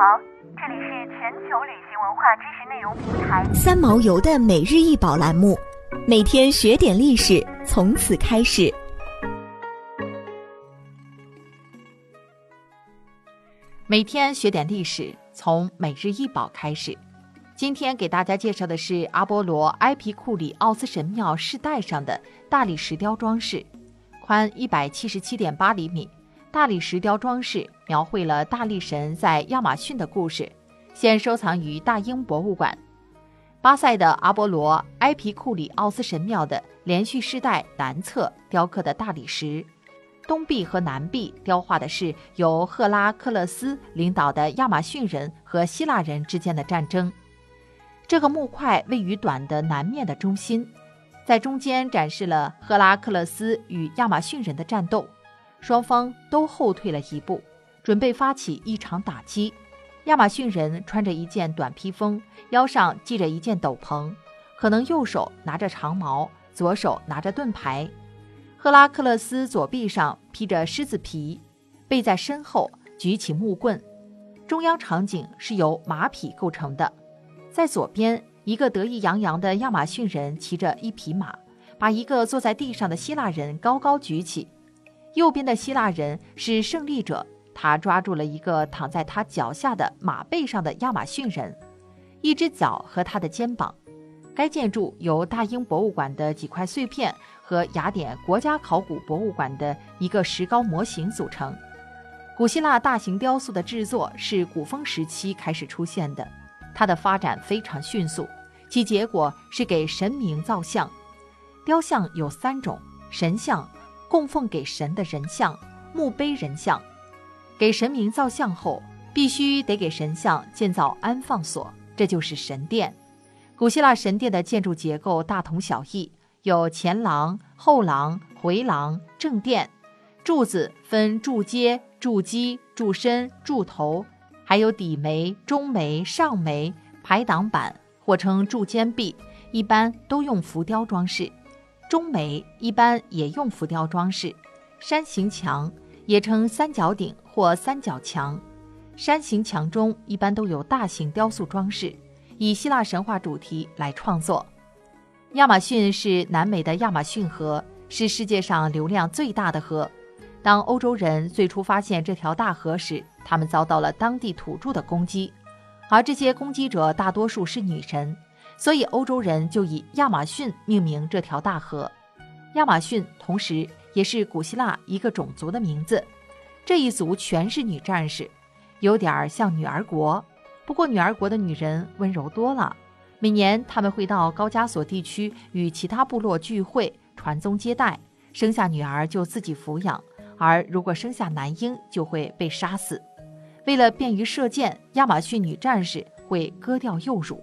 好，这里是全球旅行文化知识内容平台三毛游的每日一宝栏目，每天学点历史，从此开始。每天学点历史，从每日一宝开始。今天给大家介绍的是阿波罗埃皮库里奥斯神庙饰带上的大理石雕装饰，宽一百七十七点八厘米。大理石雕装饰描绘了大力神在亚马逊的故事，现收藏于大英博物馆。巴塞的阿波罗埃皮库里奥斯神庙的连续世代南侧雕刻的大理石，东壁和南壁雕画的是由赫拉克勒斯领导的亚马逊人和希腊人之间的战争。这个木块位于短的南面的中心，在中间展示了赫拉克勒斯与亚马逊人的战斗。双方都后退了一步，准备发起一场打击。亚马逊人穿着一件短披风，腰上系着一件斗篷，可能右手拿着长矛，左手拿着盾牌。赫拉克勒斯左臂上披着狮子皮，背在身后举起木棍。中央场景是由马匹构成的，在左边，一个得意洋洋的亚马逊人骑着一匹马，把一个坐在地上的希腊人高高举起。右边的希腊人是胜利者，他抓住了一个躺在他脚下的马背上的亚马逊人，一只脚和他的肩膀。该建筑由大英博物馆的几块碎片和雅典国家考古博物馆的一个石膏模型组成。古希腊大型雕塑的制作是古风时期开始出现的，它的发展非常迅速，其结果是给神明造像。雕像有三种：神像。供奉给神的人像、墓碑人像，给神明造像后，必须得给神像建造安放所，这就是神殿。古希腊神殿的建筑结构大同小异，有前廊、后廊、回廊、正殿，柱子分柱阶、柱基、柱身、柱头，还有底楣、中楣、上楣、排挡板，或称柱间壁，一般都用浮雕装饰。中美一般也用浮雕装饰，山形墙也称三角顶或三角墙。山形墙中一般都有大型雕塑装饰，以希腊神话主题来创作。亚马逊是南美的亚马逊河，是世界上流量最大的河。当欧洲人最初发现这条大河时，他们遭到了当地土著的攻击，而这些攻击者大多数是女神。所以欧洲人就以亚马逊命名这条大河。亚马逊同时也是古希腊一个种族的名字。这一族全是女战士，有点儿像女儿国。不过女儿国的女人温柔多了。每年他们会到高加索地区与其他部落聚会、传宗接代，生下女儿就自己抚养，而如果生下男婴就会被杀死。为了便于射箭，亚马逊女战士会割掉右乳。